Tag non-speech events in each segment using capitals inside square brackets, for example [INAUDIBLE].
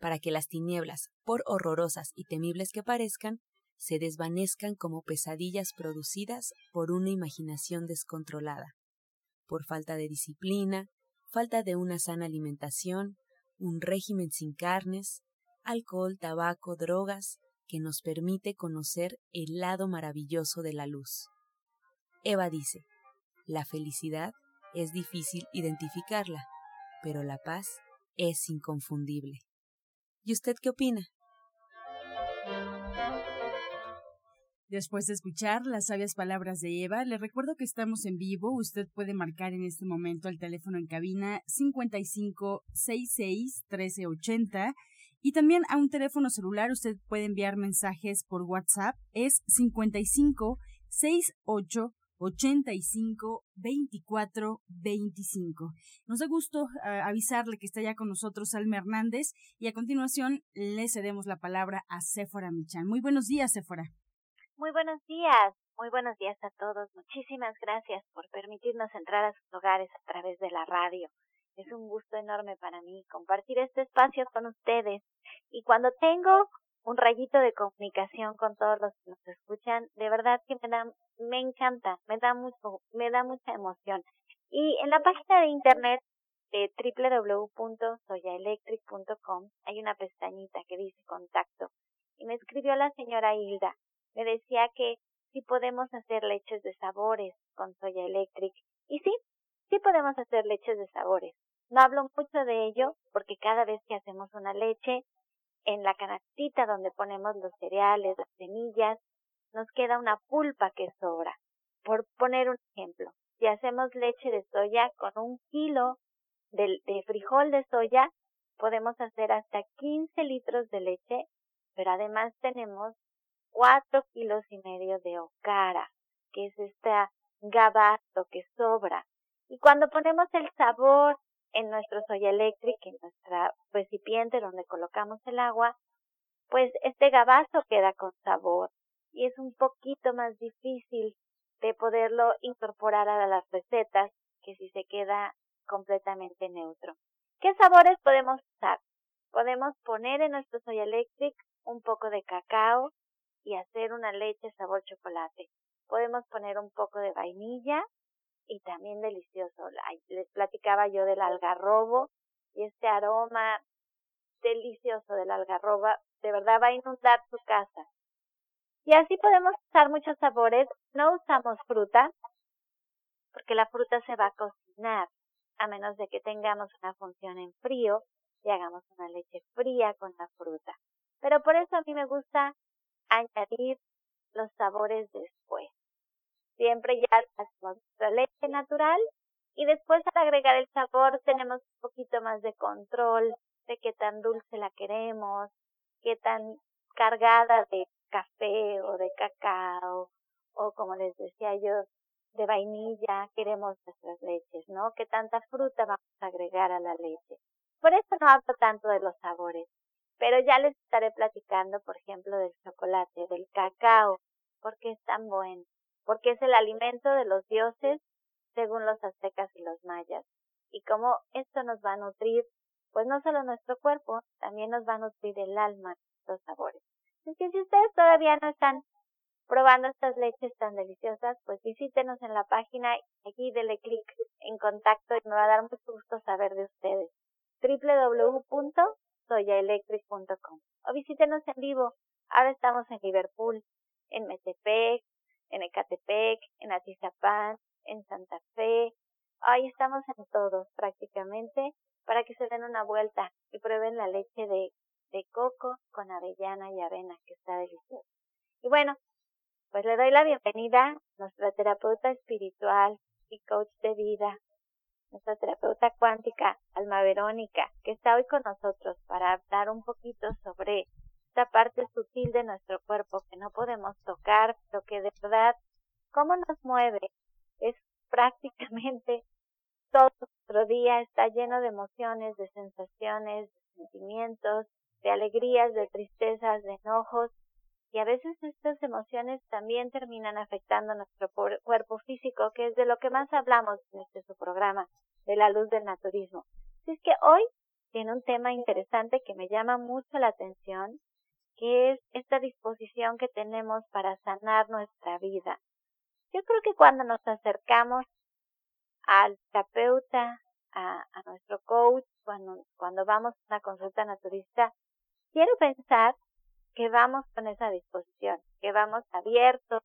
para que las tinieblas, por horrorosas y temibles que parezcan, se desvanezcan como pesadillas producidas por una imaginación descontrolada, por falta de disciplina, falta de una sana alimentación, un régimen sin carnes, alcohol, tabaco, drogas, que nos permite conocer el lado maravilloso de la luz. Eva dice, la felicidad es difícil identificarla, pero la paz es inconfundible. ¿Y usted qué opina? Después de escuchar las sabias palabras de Eva, le recuerdo que estamos en vivo. Usted puede marcar en este momento el teléfono en cabina 5566 1380 y también a un teléfono celular usted puede enviar mensajes por WhatsApp. Es 5568 85 24 25. Nos da gusto uh, avisarle que está ya con nosotros Alma Hernández y a continuación le cedemos la palabra a Sephora Michan. Muy buenos días, Sephora. Muy buenos días, muy buenos días a todos. Muchísimas gracias por permitirnos entrar a sus hogares a través de la radio. Es un gusto enorme para mí compartir este espacio con ustedes. Y cuando tengo un rayito de comunicación con todos los que nos escuchan, de verdad que me da, me encanta, me da mucho, me da mucha emoción. Y en la página de internet de www.soyaelectric.com hay una pestañita que dice contacto. Y me escribió la señora Hilda. Me decía que sí podemos hacer leches de sabores con Soya Electric. Y sí, sí podemos hacer leches de sabores. No hablo mucho de ello porque cada vez que hacemos una leche, en la canastita donde ponemos los cereales, las semillas, nos queda una pulpa que sobra. Por poner un ejemplo, si hacemos leche de soya con un kilo de, frijol de soya, podemos hacer hasta 15 litros de leche, pero además tenemos 4 kilos y medio de okara, que es este gabazo que sobra. Y cuando ponemos el sabor en nuestro soya electric, en nuestra recipiente donde colocamos el agua, pues este gabazo queda con sabor y es un poquito más difícil de poderlo incorporar a las recetas que si se queda completamente neutro. ¿Qué sabores podemos usar? Podemos poner en nuestro soya electric un poco de cacao y hacer una leche sabor chocolate. Podemos poner un poco de vainilla y también delicioso. Les platicaba yo del algarrobo y este aroma delicioso del algarroba de verdad va a inundar su casa. Y así podemos usar muchos sabores. No usamos fruta porque la fruta se va a cocinar a menos de que tengamos una función en frío y hagamos una leche fría con la fruta. Pero por eso a mí me gusta añadir los sabores después. Siempre ya nuestra leche natural y después al agregar el sabor tenemos un poquito más de control de qué tan dulce la queremos, qué tan cargada de café o de cacao o como les decía yo de vainilla queremos nuestras leches, ¿no? Qué tanta fruta vamos a agregar a la leche. Por eso no hablo tanto de los sabores, pero ya les estaré platicando, por ejemplo, del chocolate, del cacao, porque es tan bueno, porque es el alimento de los dioses según los aztecas y los mayas. Y cómo esto nos va a nutrir, pues no solo nuestro cuerpo, también nos va a nutrir el alma, los sabores. Así que si ustedes todavía no están probando estas leches tan deliciosas, pues visítenos en la página y aquí denle clic en contacto y me va a dar mucho gusto saber de ustedes. www soyaelectric.com o visítenos en vivo. Ahora estamos en Liverpool, en Metepec, en Ecatepec, en Atizapán, en Santa Fe. Ahí estamos en todos prácticamente para que se den una vuelta y prueben la leche de, coco con avellana y avena que está deliciosa. Y bueno, pues le doy la bienvenida a nuestra terapeuta espiritual y coach de vida, nuestra terapeuta cuántica, Alma Verónica, que está hoy con nosotros para hablar un poquito sobre esta parte sutil de nuestro cuerpo que no podemos tocar, pero que de verdad, cómo nos mueve, es prácticamente todo nuestro día está lleno de emociones, de sensaciones, de sentimientos, de alegrías, de tristezas, de enojos, y a veces estas emociones también terminan afectando nuestro cuerpo físico, que es de lo que más hablamos en este su programa, de la luz del naturismo. Así es que hoy tiene un tema interesante que me llama mucho la atención, que es esta disposición que tenemos para sanar nuestra vida. Yo creo que cuando nos acercamos al terapeuta, a, nuestro coach, cuando, cuando vamos a una consulta naturista, quiero pensar que vamos con esa disposición, que vamos abiertos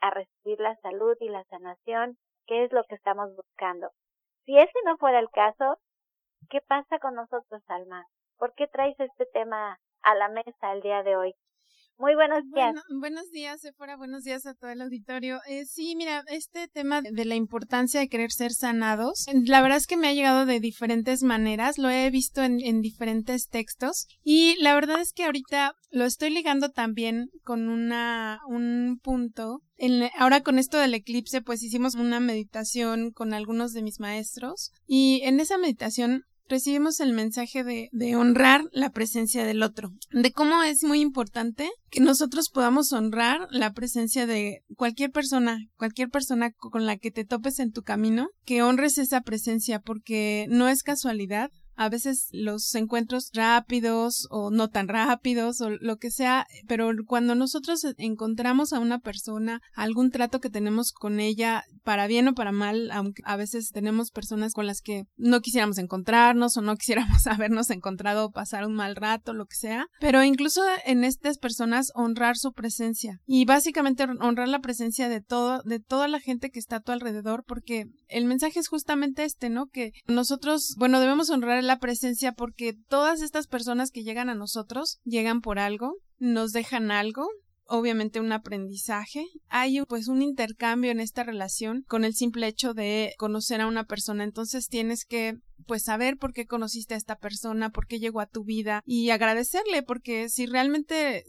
a recibir la salud y la sanación, que es lo que estamos buscando. Si ese no fuera el caso, ¿qué pasa con nosotros, Alma? ¿Por qué traes este tema a la mesa el día de hoy? Muy buenos días. buenos días, Sephora. Buenos días a todo el auditorio. Eh, sí, mira, este tema de la importancia de querer ser sanados, la verdad es que me ha llegado de diferentes maneras. Lo he visto en, en diferentes textos y la verdad es que ahorita lo estoy ligando también con una, un punto en, ahora con esto del eclipse, pues hicimos una meditación con algunos de mis maestros y en esa meditación recibimos el mensaje de, honrar la presencia del otro, de cómo es muy importante que nosotros podamos honrar la presencia de cualquier persona, cualquier persona con la que te topes en tu camino, que honres esa presencia porque no es casualidad, a veces los encuentros rápidos o no tan rápidos o lo que sea, pero cuando nosotros encontramos a una persona, algún trato que tenemos con ella, para bien o para mal, aunque a veces tenemos personas con las que no quisiéramos encontrarnos o no [LAUGHS] quisiéramos habernos encontrado o pasar un mal rato, lo que sea, pero incluso en estas personas honrar su presencia y básicamente honrar la presencia de todo, de toda la gente que está a tu alrededor, porque el mensaje es justamente este, ¿no? Que nosotros, bueno, debemos honrar la presencia porque todas estas personas que llegan a nosotros llegan por algo, nos dejan algo, obviamente un aprendizaje. Hay pues un intercambio en esta relación con el simple hecho de conocer a una persona. Entonces tienes que pues saber por qué conociste a esta persona, por qué llegó a tu vida y agradecerle porque si realmente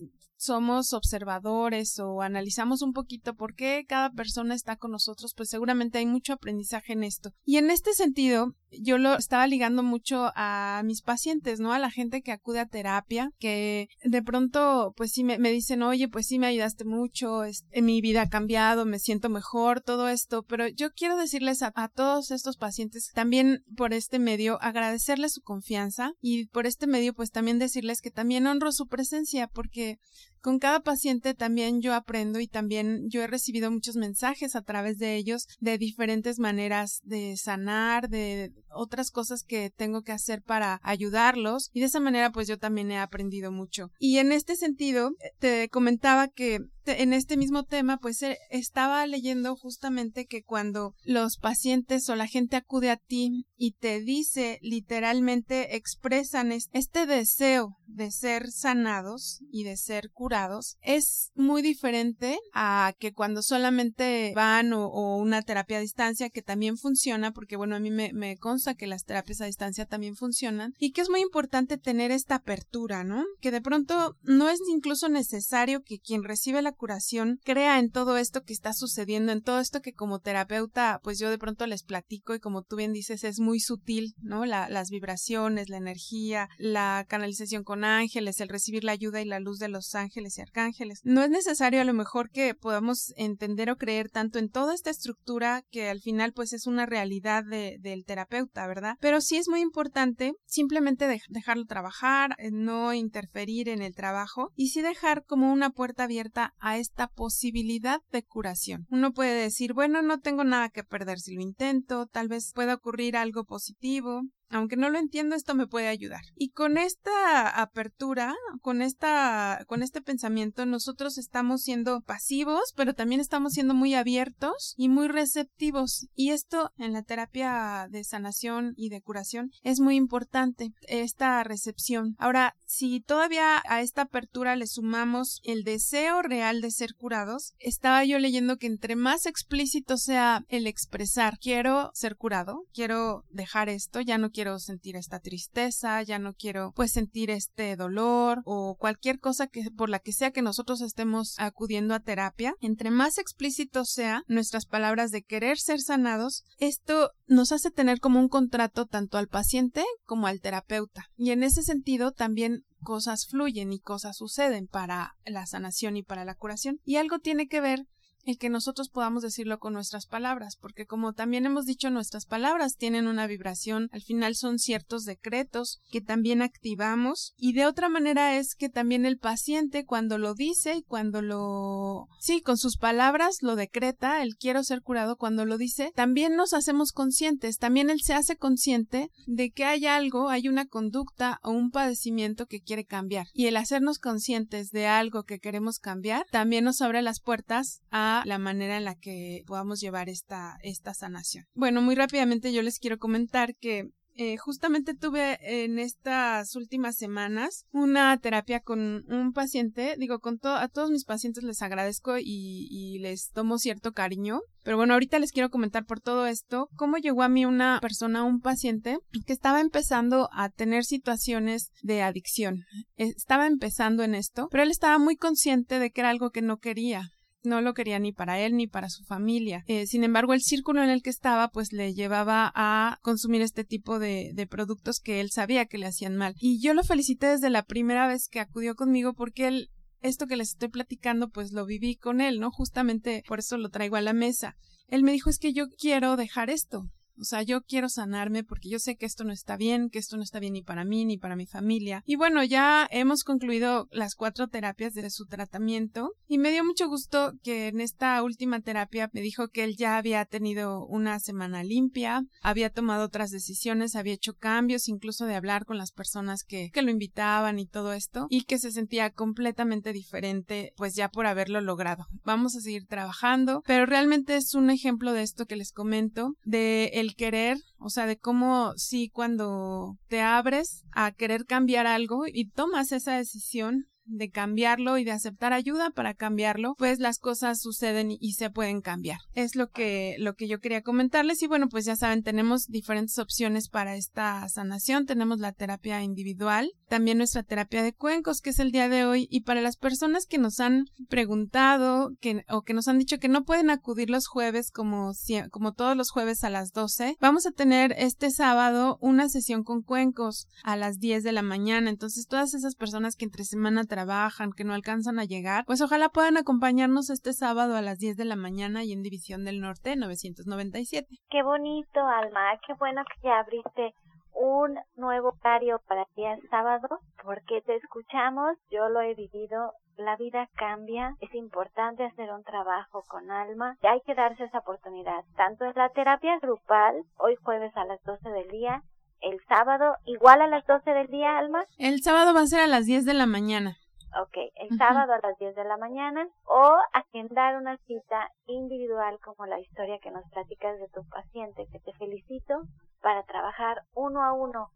somos observadores o analizamos un poquito por qué cada persona está con nosotros, pues seguramente hay mucho aprendizaje en esto. Y en este sentido, yo lo estaba ligando mucho a mis pacientes, ¿no? A la gente que acude a terapia, que de pronto, pues sí me, dicen, oye, pues sí me ayudaste mucho, en mi vida ha cambiado, me siento mejor, todo esto, pero yo quiero decirles a, a todos estos pacientes también por este medio agradecerles su confianza y por este medio pues también decirles que también honro su presencia porque con cada paciente también yo aprendo y también yo he recibido muchos mensajes a través de ellos de diferentes maneras de sanar, de otras cosas que tengo que hacer para ayudarlos y de esa manera pues yo también he aprendido mucho. Y en este sentido te comentaba que en este mismo tema, pues eh, estaba leyendo justamente que cuando los pacientes o la gente acude a ti y te dice literalmente expresan este deseo de ser sanados y de ser curados, es muy diferente a que cuando solamente van o, una terapia a distancia que también funciona, porque bueno, a mí me, me consta que las terapias a distancia también funcionan y que es muy importante tener esta apertura, ¿no? Que de pronto no es incluso necesario que quien recibe la curación crea en todo esto que está sucediendo, en todo esto que como terapeuta, pues yo de pronto les platico y como tú bien dices, es muy sutil, ¿no? las vibraciones, la energía, la canalización con ángeles, el recibir la ayuda y la luz de los ángeles y arcángeles. No es necesario a lo mejor que podamos entender o creer tanto en toda esta estructura que al final pues es una realidad del terapeuta, ¿verdad? Pero sí es muy importante simplemente dejarlo trabajar, eh, no interferir en el trabajo y sí dejar como una puerta abierta a esta posibilidad de curación. Uno puede decir, bueno, no tengo nada que perder si lo intento, tal vez pueda ocurrir algo positivo, aunque no lo entiendo, esto me puede ayudar. Y con esta apertura, con esta, con este pensamiento, nosotros estamos siendo pasivos, pero también estamos siendo muy abiertos y muy receptivos. Y esto en la terapia de sanación y de curación es muy importante, esta recepción. Ahora, si todavía a esta apertura le sumamos el deseo real de ser curados, estaba yo leyendo que entre más explícito sea el expresar, quiero ser curado, quiero dejar esto, ya no quiero sentir esta tristeza, ya no quiero pues sentir este dolor o cualquier cosa que por la que sea que nosotros estemos acudiendo a terapia, entre más explícito sea nuestras palabras de querer ser sanados, esto nos hace tener como un contrato tanto al paciente como al terapeuta. Y en ese sentido también cosas fluyen y cosas suceden para la sanación y para la curación. Y algo tiene que ver el que nosotros podamos decirlo con nuestras palabras, porque como también hemos dicho, nuestras palabras tienen una vibración, al final son ciertos decretos que también activamos y de otra manera es que también el paciente cuando lo dice y cuando lo sí, con sus palabras lo decreta, el quiero ser curado cuando lo dice, también nos hacemos conscientes, también él se hace consciente de que hay algo, hay una conducta o un padecimiento que quiere cambiar y el hacernos conscientes de algo que queremos cambiar también nos abre las puertas a la manera en la que podamos llevar esta, esta sanación. Bueno, muy rápidamente yo les quiero comentar que eh, justamente tuve en estas últimas semanas una terapia con un paciente, digo, con a todos mis pacientes les agradezco y, y, les tomo cierto cariño, pero bueno, ahorita les quiero comentar por todo esto cómo llegó a mí una persona, un paciente que estaba empezando a tener situaciones de adicción, estaba empezando en esto, pero él estaba muy consciente de que era algo que no quería, no lo quería ni para él ni para su familia. Eh, sin embargo, el círculo en el que estaba pues le llevaba a consumir este tipo de, de productos que él sabía que le hacían mal. Y yo lo felicité desde la primera vez que acudió conmigo porque él esto que les estoy platicando, pues lo viví con él, ¿no? Justamente por eso lo traigo a la mesa. Él me dijo, es que yo quiero dejar esto. O sea, yo quiero sanarme porque yo sé que esto no está bien, que esto no está bien ni para mí ni para mi familia. Y bueno, ya hemos concluido las cuatro terapias de su tratamiento y me dio mucho gusto que en esta última terapia me dijo que él ya había tenido una semana limpia, había tomado otras decisiones, había hecho cambios, incluso de hablar con las personas que, que lo invitaban y todo esto, y que se sentía completamente diferente, pues ya por haberlo logrado. Vamos a seguir trabajando, pero realmente es un ejemplo de esto que les comento, de el querer, o sea, de cómo sí cuando te abres a querer cambiar algo y tomas esa decisión, de cambiarlo y de aceptar ayuda para cambiarlo, pues las cosas suceden y se pueden cambiar. Es lo que, lo que yo quería comentarles y bueno, pues ya saben, tenemos diferentes opciones para esta sanación. Tenemos la terapia individual, también nuestra terapia de cuencos, que es el día de hoy y para las personas que nos han preguntado que, o que nos han dicho que no pueden acudir los jueves como, como todos los jueves a las 12, vamos a tener este sábado una sesión con cuencos a las 10 de la mañana. Entonces todas esas personas que entre semana trabajan, que no alcanzan a llegar, pues ojalá puedan acompañarnos este sábado a las 10 de la mañana y en División del Norte 997. Qué bonito, Alma, qué bueno que ya abriste un nuevo horario para el día sábado, porque te escuchamos, yo lo he vivido, la vida cambia, es importante hacer un trabajo con alma, y hay que darse esa oportunidad, tanto en la terapia grupal, hoy jueves a las 12 del día, el sábado igual a las 12 del día, Alma. El sábado va a ser a las 10 de la mañana. Ok, el sábado a las 10 de la mañana o agendar una cita individual como la historia que nos platicas de tu paciente, que te felicito, para trabajar uno a uno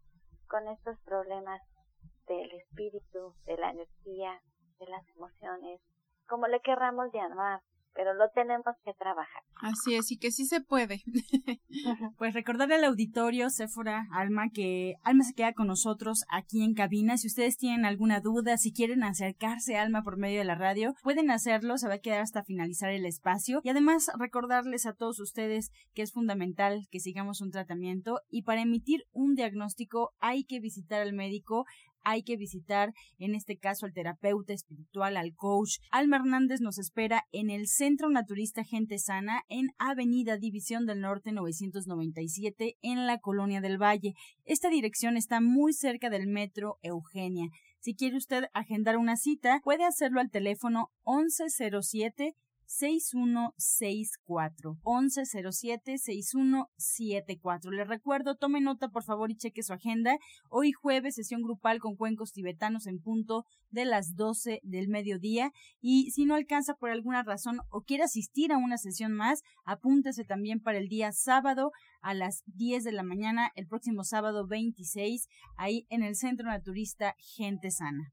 con estos problemas del espíritu, de la energía, de las emociones, como le querramos llamar, pero lo tenemos que trabajar. Así es, y que sí se puede. [LAUGHS] pues recordarle al auditorio, Sephora, Alma, que Alma se queda con nosotros aquí en cabina. Si ustedes tienen alguna duda, si quieren acercarse a Alma por medio de la radio, pueden hacerlo, se va a quedar hasta finalizar el espacio. Y además recordarles a todos ustedes que es fundamental que sigamos un tratamiento y para emitir un diagnóstico hay que visitar al médico hay que visitar, en este caso, al terapeuta espiritual, al coach. Alma Hernández nos espera en el Centro Naturista Gente Sana, en Avenida División del Norte 997, en la Colonia del Valle. Esta dirección está muy cerca del metro Eugenia. Si quiere usted agendar una cita, puede hacerlo al teléfono 1107 6164 1107 6174. Les recuerdo, tome nota por favor y cheque su agenda. Hoy jueves sesión grupal con cuencos tibetanos en punto de las 12 del mediodía y si no alcanza por alguna razón o quiere asistir a una sesión más, apúntese también para el día sábado a las 10 de la mañana, el próximo sábado 26, ahí en el Centro Naturista Gente Sana.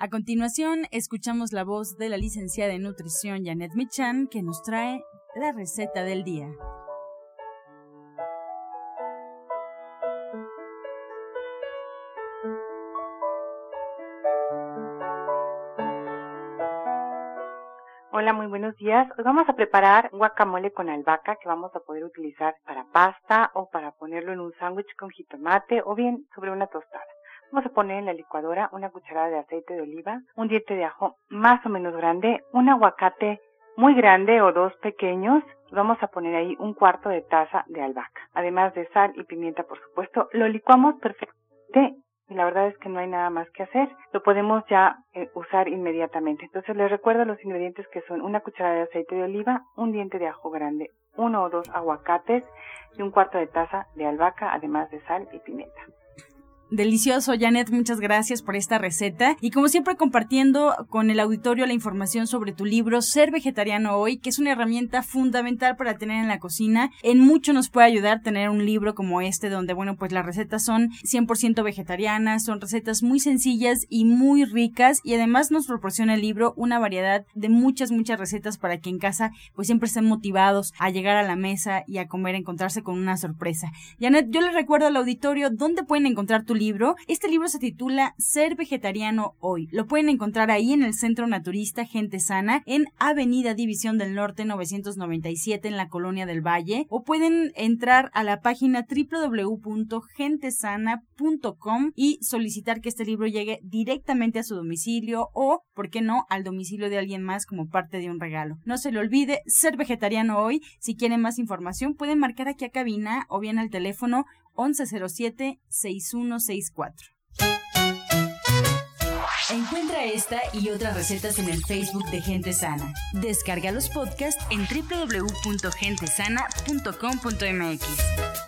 A continuación, escuchamos la voz de la licenciada en nutrición Janet Michan, que nos trae la receta del día. Hola, muy buenos días. Hoy vamos a preparar guacamole con albahaca que vamos a poder utilizar para pasta o para ponerlo en un sándwich con jitomate o bien sobre una tostada. Vamos a poner en la licuadora una cucharada de aceite de oliva, un diente de ajo más o menos grande, un aguacate muy grande o dos pequeños. Vamos a poner ahí un cuarto de taza de albahaca, además de sal y pimienta, por supuesto. Lo licuamos perfectamente y la verdad es que no hay nada más que hacer. Lo podemos ya eh, usar inmediatamente. Entonces les recuerdo los ingredientes que son una cucharada de aceite de oliva, un diente de ajo grande, uno o dos aguacates y un cuarto de taza de albahaca, además de sal y pimienta. Delicioso, Janet, muchas gracias por esta receta. Y como siempre, compartiendo con el auditorio la información sobre tu libro Ser Vegetariano Hoy, que es una herramienta fundamental para tener en la cocina. En mucho nos puede ayudar tener un libro como este, donde, bueno, pues las recetas son 100% vegetarianas, son recetas muy sencillas y muy ricas. Y además nos proporciona el libro una variedad de muchas, muchas recetas para que en casa, pues siempre estén motivados a llegar a la mesa y a comer, encontrarse con una sorpresa. Janet, yo les recuerdo al auditorio dónde pueden encontrar tu libro. Este libro se titula Ser Vegetariano Hoy. Lo pueden encontrar ahí en el Centro Naturista Gente Sana, en Avenida División del Norte 997 en la Colonia del Valle, o pueden entrar a la página www.gentesana.com y solicitar que este libro llegue directamente a su domicilio o, ¿por qué no?, al domicilio de alguien más como parte de un regalo. No se le olvide ser vegetariano hoy. Si quieren más información, pueden marcar aquí a cabina o bien al teléfono 1107-6164. Encuentra esta y otras recetas en el Facebook de Gente Sana. Descarga los podcasts en www.gentesana.com.mx.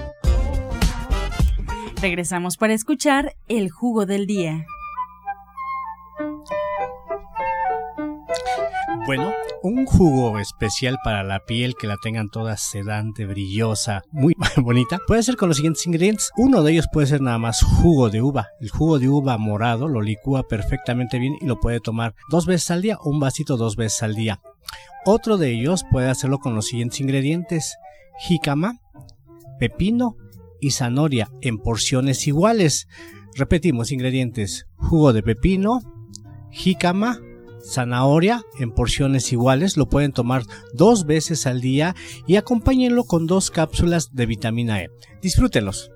Regresamos para escuchar el jugo del día. Bueno, un jugo especial para la piel que la tengan toda sedante, brillosa, muy [LAUGHS] bonita, puede ser con los siguientes ingredientes. Uno de ellos puede ser nada más jugo de uva. El jugo de uva morado lo licúa perfectamente bien y lo puede tomar dos veces al día un vasito dos veces al día. Otro de ellos puede hacerlo con los siguientes ingredientes. Jícama, pepino y zanahoria en porciones iguales. Repetimos ingredientes: jugo de pepino, jícama, zanahoria en porciones iguales. Lo pueden tomar dos veces al día y acompáñenlo con dos cápsulas de vitamina E. Disfrútenlos.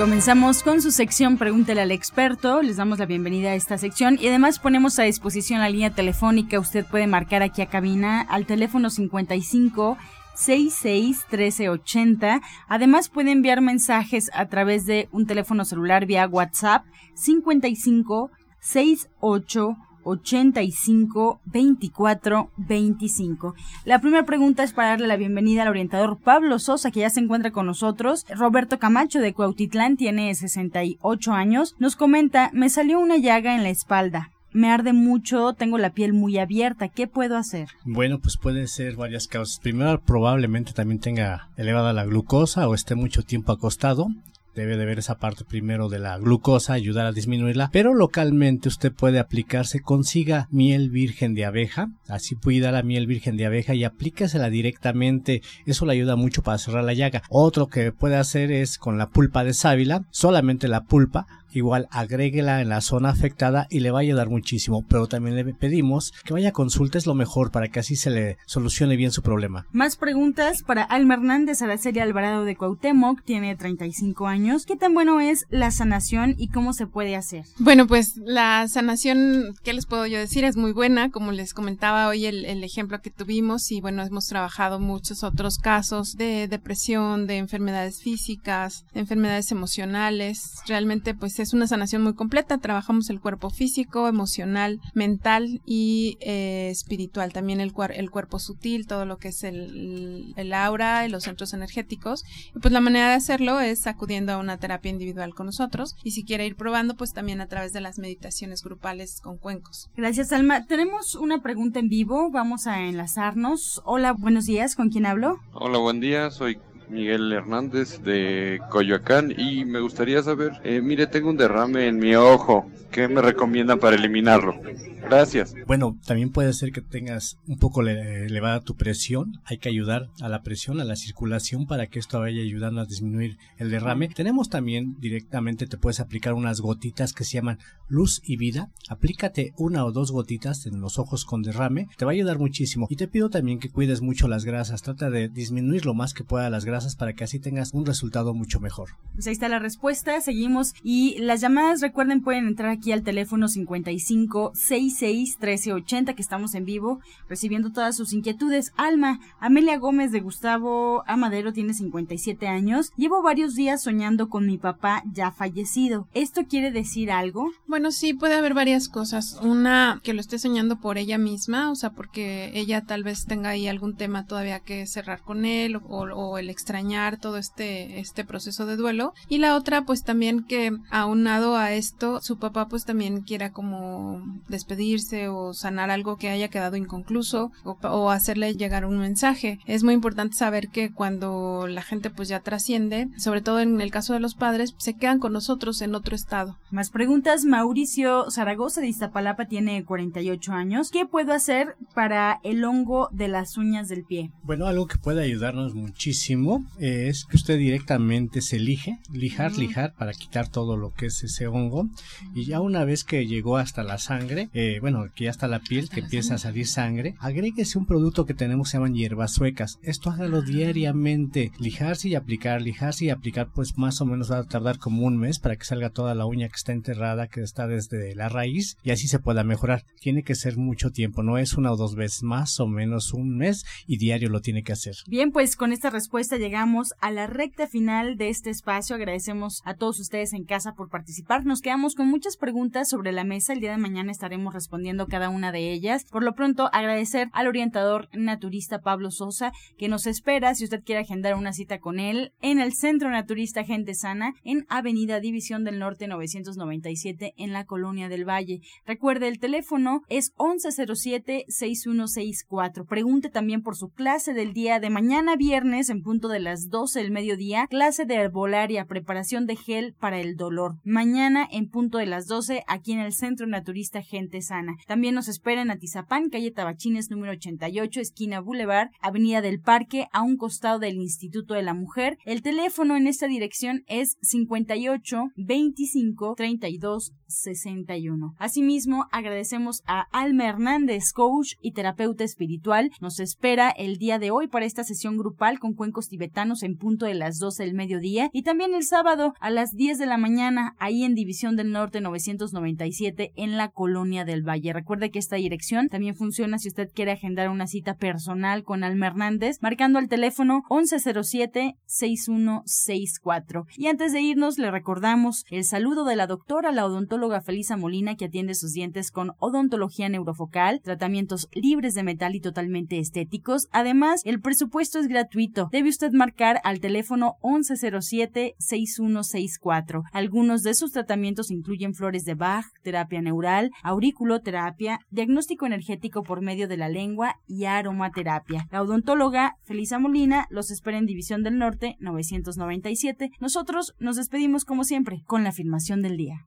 Comenzamos con su sección Pregúntele al experto. Les damos la bienvenida a esta sección y además ponemos a disposición la línea telefónica. Usted puede marcar aquí a cabina al teléfono 55 66 1380. Además puede enviar mensajes a través de un teléfono celular vía WhatsApp 55 68 85 24 25. La primera pregunta es para darle la bienvenida al orientador Pablo Sosa, que ya se encuentra con nosotros. Roberto Camacho de Cuautitlán tiene 68 años. Nos comenta, me salió una llaga en la espalda. Me arde mucho, tengo la piel muy abierta. ¿Qué puedo hacer? Bueno, pues puede ser varias causas. Primero, probablemente también tenga elevada la glucosa o esté mucho tiempo acostado debe de ver esa parte primero de la glucosa, ayudar a disminuirla, pero localmente usted puede aplicarse, consiga miel virgen de abeja, así dar la miel virgen de abeja y aplíquesela directamente, eso le ayuda mucho para cerrar la llaga. Otro que puede hacer es con la pulpa de sábila, solamente la pulpa, igual agréguela en la zona afectada y le va a ayudar muchísimo. Pero también le pedimos que vaya a consultes lo mejor para que así se le solucione bien su problema. Más preguntas para Alma Hernández, Araceli Alvarado de Cuauhtémoc, tiene 35 años. ¿Qué tan bueno es la sanación y cómo se puede hacer? Bueno, pues la sanación, ¿qué les puedo yo decir? Es muy buena, como les comentaba hoy el, el ejemplo que tuvimos y bueno, hemos trabajado muchos otros casos de depresión, de enfermedades físicas, de enfermedades emocionales. Realmente pues es una sanación muy completa. Trabajamos el cuerpo físico, emocional, mental y eh, espiritual. También el, el cuerpo sutil, todo lo que es el, el aura y los centros energéticos. Y pues la manera de hacerlo es acudiendo a una terapia individual con nosotros. Y si quiere ir probando, pues también a través de las meditaciones grupales con cuencos. Gracias, Alma. Tenemos una pregunta en vivo. Vamos a enlazarnos. Hola, buenos días. ¿Con quién hablo? Hola, buen día. Soy Miguel Hernández de Coyoacán y me gustaría saber, eh, mire, tengo un derrame en mi ojo, ¿qué me recomiendan para eliminarlo? Gracias. Bueno, también puede ser que tengas un poco elevada tu presión. Hay que ayudar a la presión, a la circulación para que esto vaya ayudando a disminuir el derrame. Tenemos también directamente, te puedes aplicar unas gotitas que se llaman luz y vida. Aplícate una o dos gotitas en los ojos con derrame. Te va a ayudar muchísimo. Y te pido también que cuides mucho las grasas. Trata de disminuir lo más que pueda las grasas para que así tengas un resultado mucho mejor. Pues ahí está la respuesta. Seguimos. Y las llamadas, recuerden, pueden entrar aquí al teléfono 55 1380 que estamos en vivo recibiendo todas sus inquietudes. Alma, Amelia Gómez de Gustavo Amadero tiene 57 años. Llevo varios días soñando con mi papá ya fallecido. ¿Esto quiere decir algo? Bueno, sí, puede haber varias cosas. Una, que lo esté soñando por ella misma, o sea, porque ella tal vez tenga ahí algún tema todavía que cerrar con él o, o el extrañar todo este, este proceso de duelo. Y la otra, pues también que aunado a esto, su papá pues también quiera como despedirse o sanar algo que haya quedado inconcluso o, hacerle llegar un mensaje. Es muy importante saber que cuando la gente pues ya trasciende, sobre todo en el caso de los padres, se quedan con nosotros en otro estado. Más preguntas. Mauricio Zaragoza de Iztapalapa tiene 48 años. ¿Qué puedo hacer para el hongo de las uñas del pie? Bueno, algo que puede ayudarnos muchísimo es que usted directamente se elige, lijar, lijar para quitar todo lo que es ese hongo y ya una vez que llegó hasta la sangre, eh, bueno, que ya está la piel, que empieza a salir sangre, agréguese un producto que tenemos que se llaman hierbas suecas. Esto hágalo diariamente, lijarse y aplicar, lijarse y aplicar, pues más o menos va a tardar como un mes para que salga toda la uña que está enterrada, que está desde la raíz y así se pueda mejorar. Tiene que ser mucho tiempo, no es una o dos veces, más o menos un mes y diario lo tiene que hacer. Bien, pues con esta respuesta llegamos a la recta final de este espacio. Agradecemos a todos ustedes en casa por participar. Nos quedamos con muchas preguntas sobre la mesa. El día de mañana estaremos respondiendo cada una de ellas. Por lo pronto, agradecer al orientador naturista Pablo Sosa que nos espera si usted quiere agendar una cita con él en el Centro Naturista Gente Sana en Avenida División del Norte 997 en la Colonia del Valle. Recuerde, el teléfono es 1107-6164. Pregunte también por su clase del día de mañana viernes en punto de las 12 del mediodía, clase de herbolaria, preparación de gel para el dolor. Mañana en punto de las 12 aquí en el Centro Naturista Gente Sana. También nos espera en Atizapán, calle Tabachines número 88, esquina Boulevard, Avenida del Parque, a un costado del Instituto de la Mujer. El teléfono en esta dirección es 58 25 32 61. Asimismo, agradecemos a Alma Hernández, coach y terapeuta espiritual. Nos espera el día de hoy para esta sesión grupal con cuencos tibetanos tibetanos en punto de las 12 del mediodía y también el sábado a las 10 de la mañana ahí en División del Norte 997 en la Colonia del Valle. Recuerde que esta dirección también funciona si usted quiere agendar una cita personal con Alma Hernández marcando el teléfono 1107-6164. Y antes de irnos le recordamos el saludo de la doctora, la odontóloga Felisa Molina que atiende sus dientes con odontología neurofocal, tratamientos libres de metal y totalmente estéticos. Además, el presupuesto es gratuito. Debe marcar al teléfono 1107-6164. Algunos de sus tratamientos incluyen flores de Bach, terapia neural, auriculoterapia, diagnóstico energético por medio de la lengua y aromaterapia. La odontóloga Felisa Molina los espera en División del Norte 997. Nosotros nos despedimos como siempre con la afirmación del día.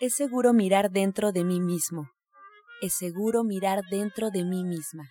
Es seguro mirar dentro de mí mismo. Es seguro mirar dentro de mí misma.